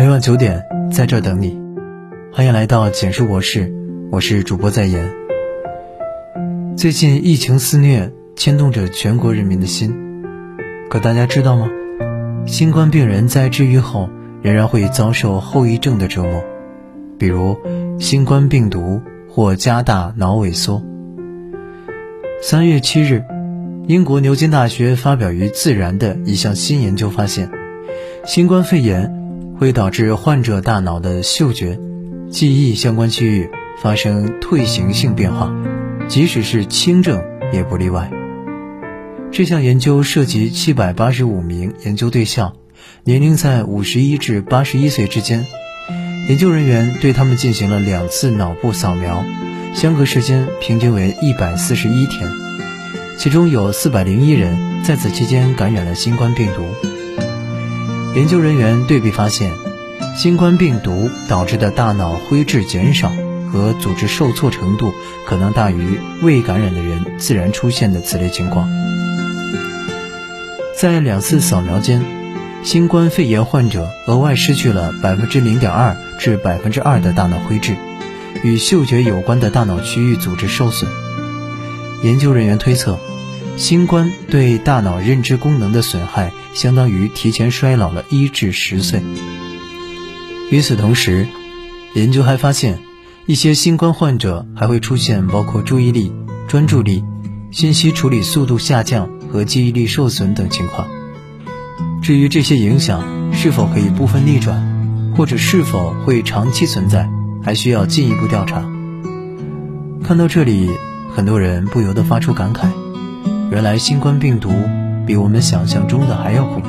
每晚九点，在这等你。欢迎来到简书博士，我是主播在言。最近疫情肆虐，牵动着全国人民的心。可大家知道吗？新冠病人在治愈后，仍然会遭受后遗症的折磨，比如新冠病毒或加大脑萎缩。三月七日，英国牛津大学发表于《自然》的一项新研究发现，新冠肺炎会导致患者大脑的嗅觉、记忆相关区域发生退行性变化，即使是轻症也不例外。这项研究涉及七百八十五名研究对象，年龄在五十一至八十一岁之间。研究人员对他们进行了两次脑部扫描。相隔时间平均为一百四十一天，其中有四百零一人在此期间感染了新冠病毒。研究人员对比发现，新冠病毒导致的大脑灰质减少和组织受挫程度可能大于未感染的人自然出现的此类情况。在两次扫描间，新冠肺炎患者额外失去了百分之零点二至百分之二的大脑灰质。与嗅觉有关的大脑区域组织受损。研究人员推测，新冠对大脑认知功能的损害相当于提前衰老了一至十岁。与此同时，研究还发现，一些新冠患者还会出现包括注意力、专注力、信息处理速度下降和记忆力受损等情况。至于这些影响是否可以部分逆转，或者是否会长期存在？还需要进一步调查。看到这里，很多人不由得发出感慨：原来新冠病毒比我们想象中的还要恐怖。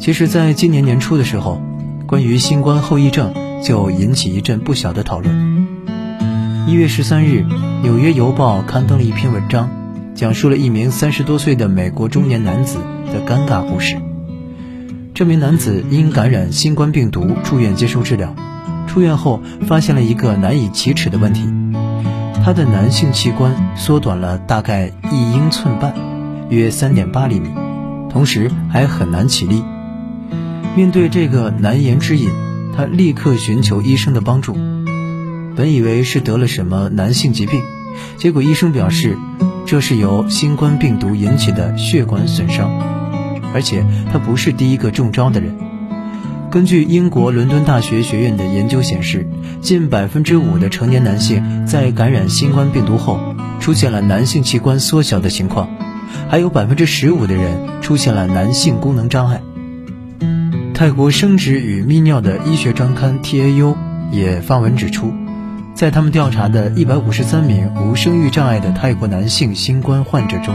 其实，在今年年初的时候，关于新冠后遗症就引起一阵不小的讨论。一月十三日，《纽约邮报》刊登了一篇文章，讲述了一名三十多岁的美国中年男子的尴尬故事。这名男子因感染新冠病毒住院接受治疗。出院后，发现了一个难以启齿的问题：他的男性器官缩短了大概一英寸半，约三点八厘米，同时还很难起立。面对这个难言之隐，他立刻寻求医生的帮助。本以为是得了什么男性疾病，结果医生表示，这是由新冠病毒引起的血管损伤，而且他不是第一个中招的人。根据英国伦敦大学学院的研究显示，近百分之五的成年男性在感染新冠病毒后出现了男性器官缩小的情况，还有百分之十五的人出现了男性功能障碍。泰国生殖与泌尿的医学专刊 TAU 也发文指出，在他们调查的一百五十三名无生育障碍的泰国男性新冠患者中，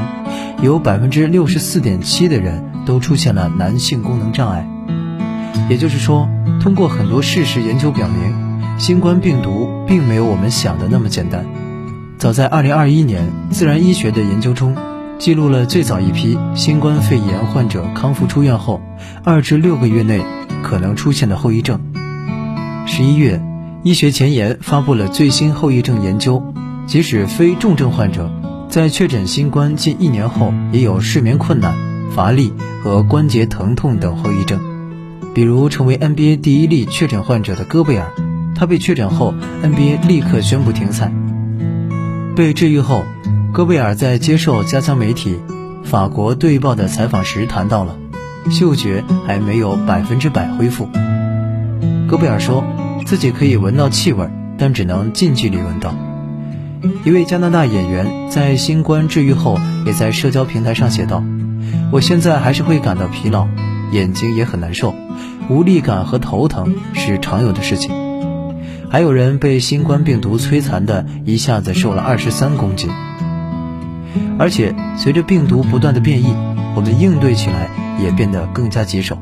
有百分之六十四点七的人都出现了男性功能障碍。也就是说，通过很多事实研究表明，新冠病毒并没有我们想的那么简单。早在2021年，《自然医学》的研究中，记录了最早一批新冠肺炎患者康复出院后二至六个月内可能出现的后遗症。十一月，《医学前沿》发布了最新后遗症研究，即使非重症患者，在确诊新冠近一年后，也有睡眠困难、乏力和关节疼痛等后遗症。比如成为 NBA 第一例确诊患者的戈贝尔，他被确诊后，NBA 立刻宣布停赛。被治愈后，戈贝尔在接受加强媒体《法国队报》的采访时谈到了，嗅觉还没有百分之百恢复。戈贝尔说自己可以闻到气味，但只能近距离闻到。一位加拿大演员在新冠治愈后，也在社交平台上写道：“我现在还是会感到疲劳。”眼睛也很难受，无力感和头疼是常有的事情。还有人被新冠病毒摧残的，一下子瘦了二十三公斤。而且随着病毒不断的变异，我们应对起来也变得更加棘手。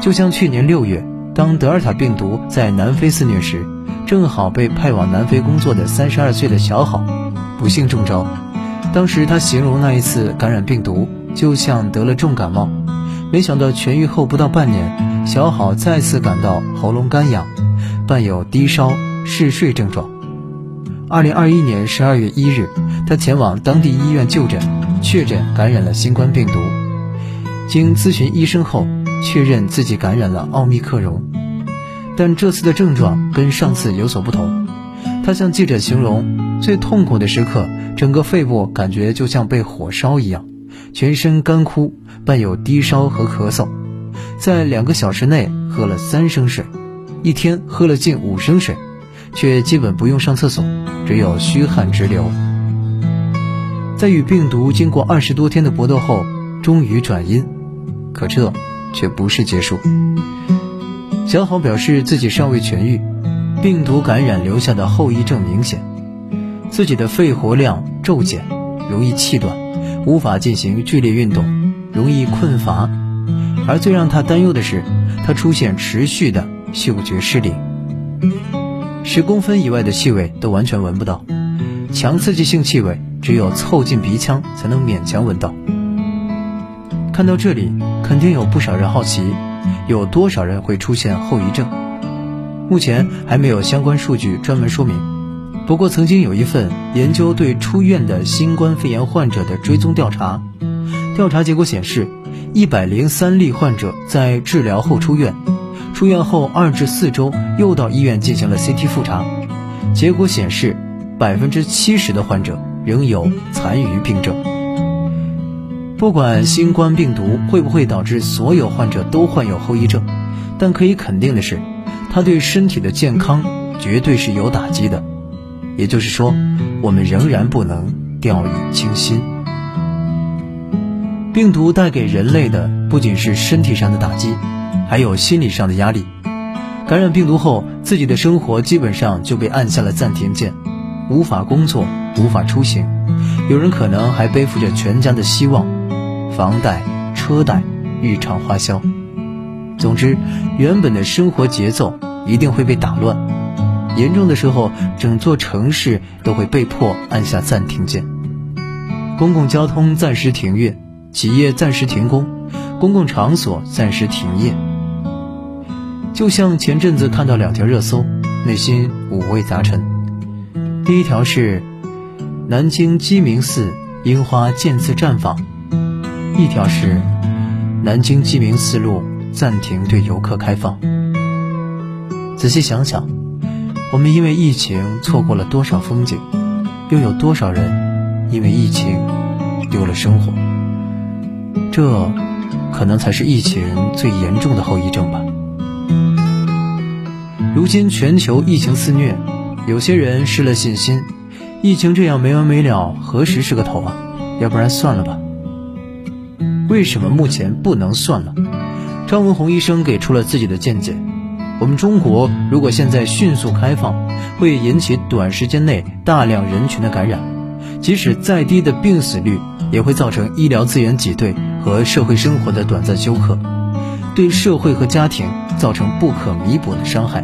就像去年六月，当德尔塔病毒在南非肆虐时，正好被派往南非工作的三十二岁的小好不幸中招。当时他形容那一次感染病毒，就像得了重感冒。没想到痊愈后不到半年，小好再次感到喉咙干痒，伴有低烧、嗜睡症状。二零二一年十二月一日，他前往当地医院就诊，确诊感染了新冠病毒。经咨询医生后，确认自己感染了奥密克戎，但这次的症状跟上次有所不同。他向记者形容，最痛苦的时刻，整个肺部感觉就像被火烧一样，全身干枯，伴有低烧和咳嗽。在两个小时内喝了三升水，一天喝了近五升水，却基本不用上厕所，只有虚汗直流。在与病毒经过二十多天的搏斗后，终于转阴，可这却不是结束。小好表示自己尚未痊愈。病毒感染留下的后遗症明显，自己的肺活量骤减，容易气短，无法进行剧烈运动，容易困乏。而最让他担忧的是，他出现持续的嗅觉失灵，十公分以外的气味都完全闻不到，强刺激性气味只有凑近鼻腔才能勉强闻到。看到这里，肯定有不少人好奇，有多少人会出现后遗症？目前还没有相关数据专门说明。不过，曾经有一份研究对出院的新冠肺炎患者的追踪调查，调查结果显示，一百零三例患者在治疗后出院，出院后二至四周又到医院进行了 CT 复查，结果显示，百分之七十的患者仍有残余病症。不管新冠病毒会不会导致所有患者都患有后遗症，但可以肯定的是。它对身体的健康绝对是有打击的，也就是说，我们仍然不能掉以轻心。病毒带给人类的不仅是身体上的打击，还有心理上的压力。感染病毒后，自己的生活基本上就被按下了暂停键，无法工作，无法出行，有人可能还背负着全家的希望、房贷、车贷、日常花销。总之，原本的生活节奏一定会被打乱，严重的时候，整座城市都会被迫按下暂停键。公共交通暂时停运，企业暂时停工，公共场所暂时停业。就像前阵子看到两条热搜，内心五味杂陈。第一条是南京鸡鸣寺樱花渐次绽放，一条是南京鸡鸣寺路。暂停对游客开放。仔细想想，我们因为疫情错过了多少风景，又有多少人因为疫情丢了生活？这，可能才是疫情最严重的后遗症吧。如今全球疫情肆虐，有些人失了信心，疫情这样没完没了，何时是个头啊？要不然算了吧。为什么目前不能算了？张文宏医生给出了自己的见解：我们中国如果现在迅速开放，会引起短时间内大量人群的感染，即使再低的病死率，也会造成医疗资源挤兑和社会生活的短暂休克，对社会和家庭造成不可弥补的伤害。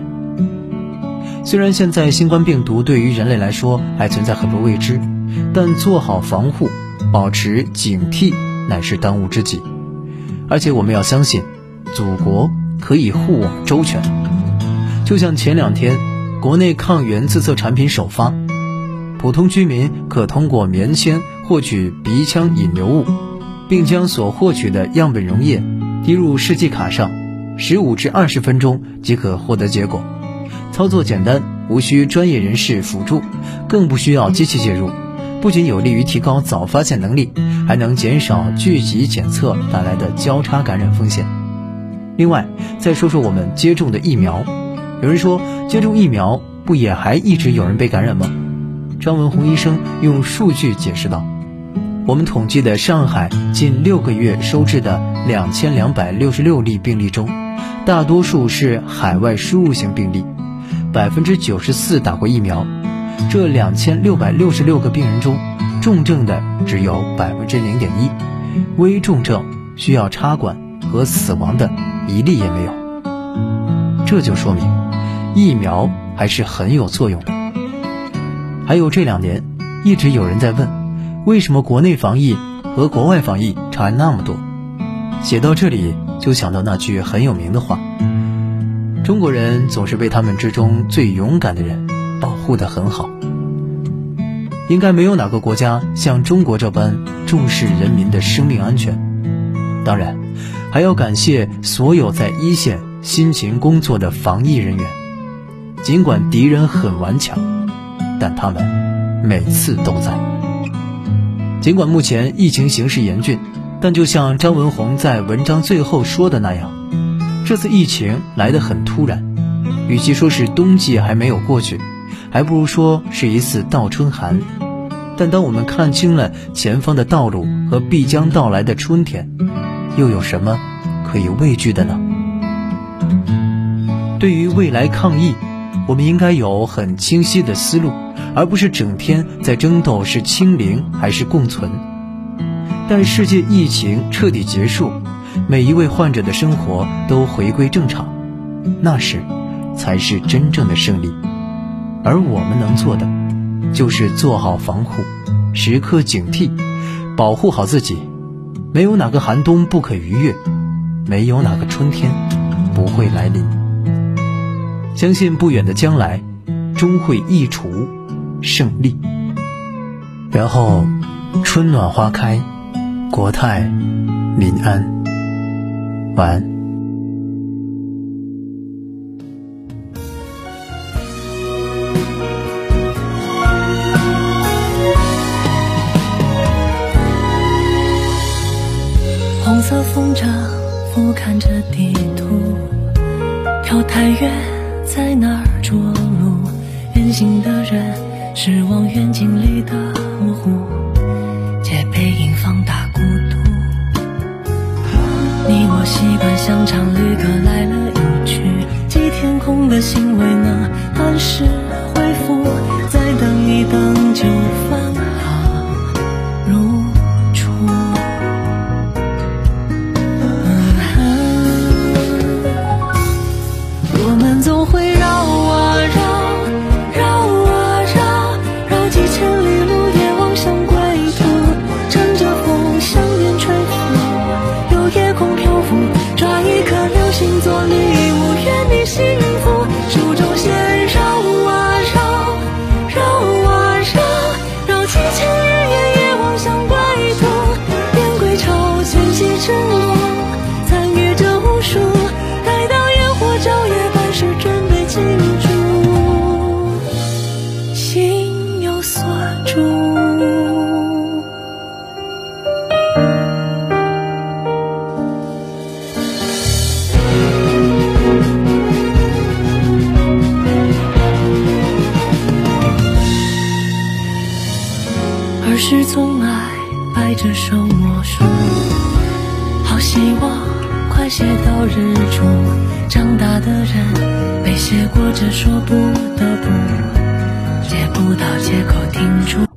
虽然现在新冠病毒对于人类来说还存在很多未知，但做好防护、保持警惕乃是当务之急，而且我们要相信。祖国可以护我们周全，就像前两天国内抗原自测产品首发，普通居民可通过棉签获取鼻腔引流物，并将所获取的样本溶液滴入试剂卡上，十五至二十分钟即可获得结果。操作简单，无需专业人士辅助，更不需要机器介入，不仅有利于提高早发现能力，还能减少聚集检测带来的交叉感染风险。另外，再说说我们接种的疫苗。有人说，接种疫苗不也还一直有人被感染吗？张文宏医生用数据解释道：“我们统计的上海近六个月收治的两千两百六十六例病例中，大多数是海外输入型病例，百分之九十四打过疫苗。这两千六百六十六个病人中，重症的只有百分之零点一，危重症需要插管和死亡的。”一例也没有，这就说明疫苗还是很有作用的。还有这两年，一直有人在问，为什么国内防疫和国外防疫差那么多？写到这里，就想到那句很有名的话：中国人总是被他们之中最勇敢的人保护得很好。应该没有哪个国家像中国这般重视人民的生命安全。当然。还要感谢所有在一线辛勤工作的防疫人员。尽管敌人很顽强，但他们每次都在。尽管目前疫情形势严峻，但就像张文宏在文章最后说的那样，这次疫情来得很突然，与其说是冬季还没有过去，还不如说是一次倒春寒。但当我们看清了前方的道路和必将到来的春天，又有什么可以畏惧的呢？对于未来抗疫。我们应该有很清晰的思路，而不是整天在争斗是清零还是共存。待世界疫情彻底结束，每一位患者的生活都回归正常，那时才是真正的胜利。而我们能做的，就是做好防护，时刻警惕，保护好自己。没有哪个寒冬不可逾越，没有哪个春天不会来临。相信不远的将来，终会一除胜利。然后，春暖花开，国泰民安。晚安。红色风筝俯瞰着地图，飘太远。在哪儿着陆？远行的人是望远镜里的模糊，借背影放大。你我习惯像场旅客来了又去，寄天空的信未能按时是总爱摆着手默数，好希望快些到日出。长大的人被写过这说不得不，借不到借口停住。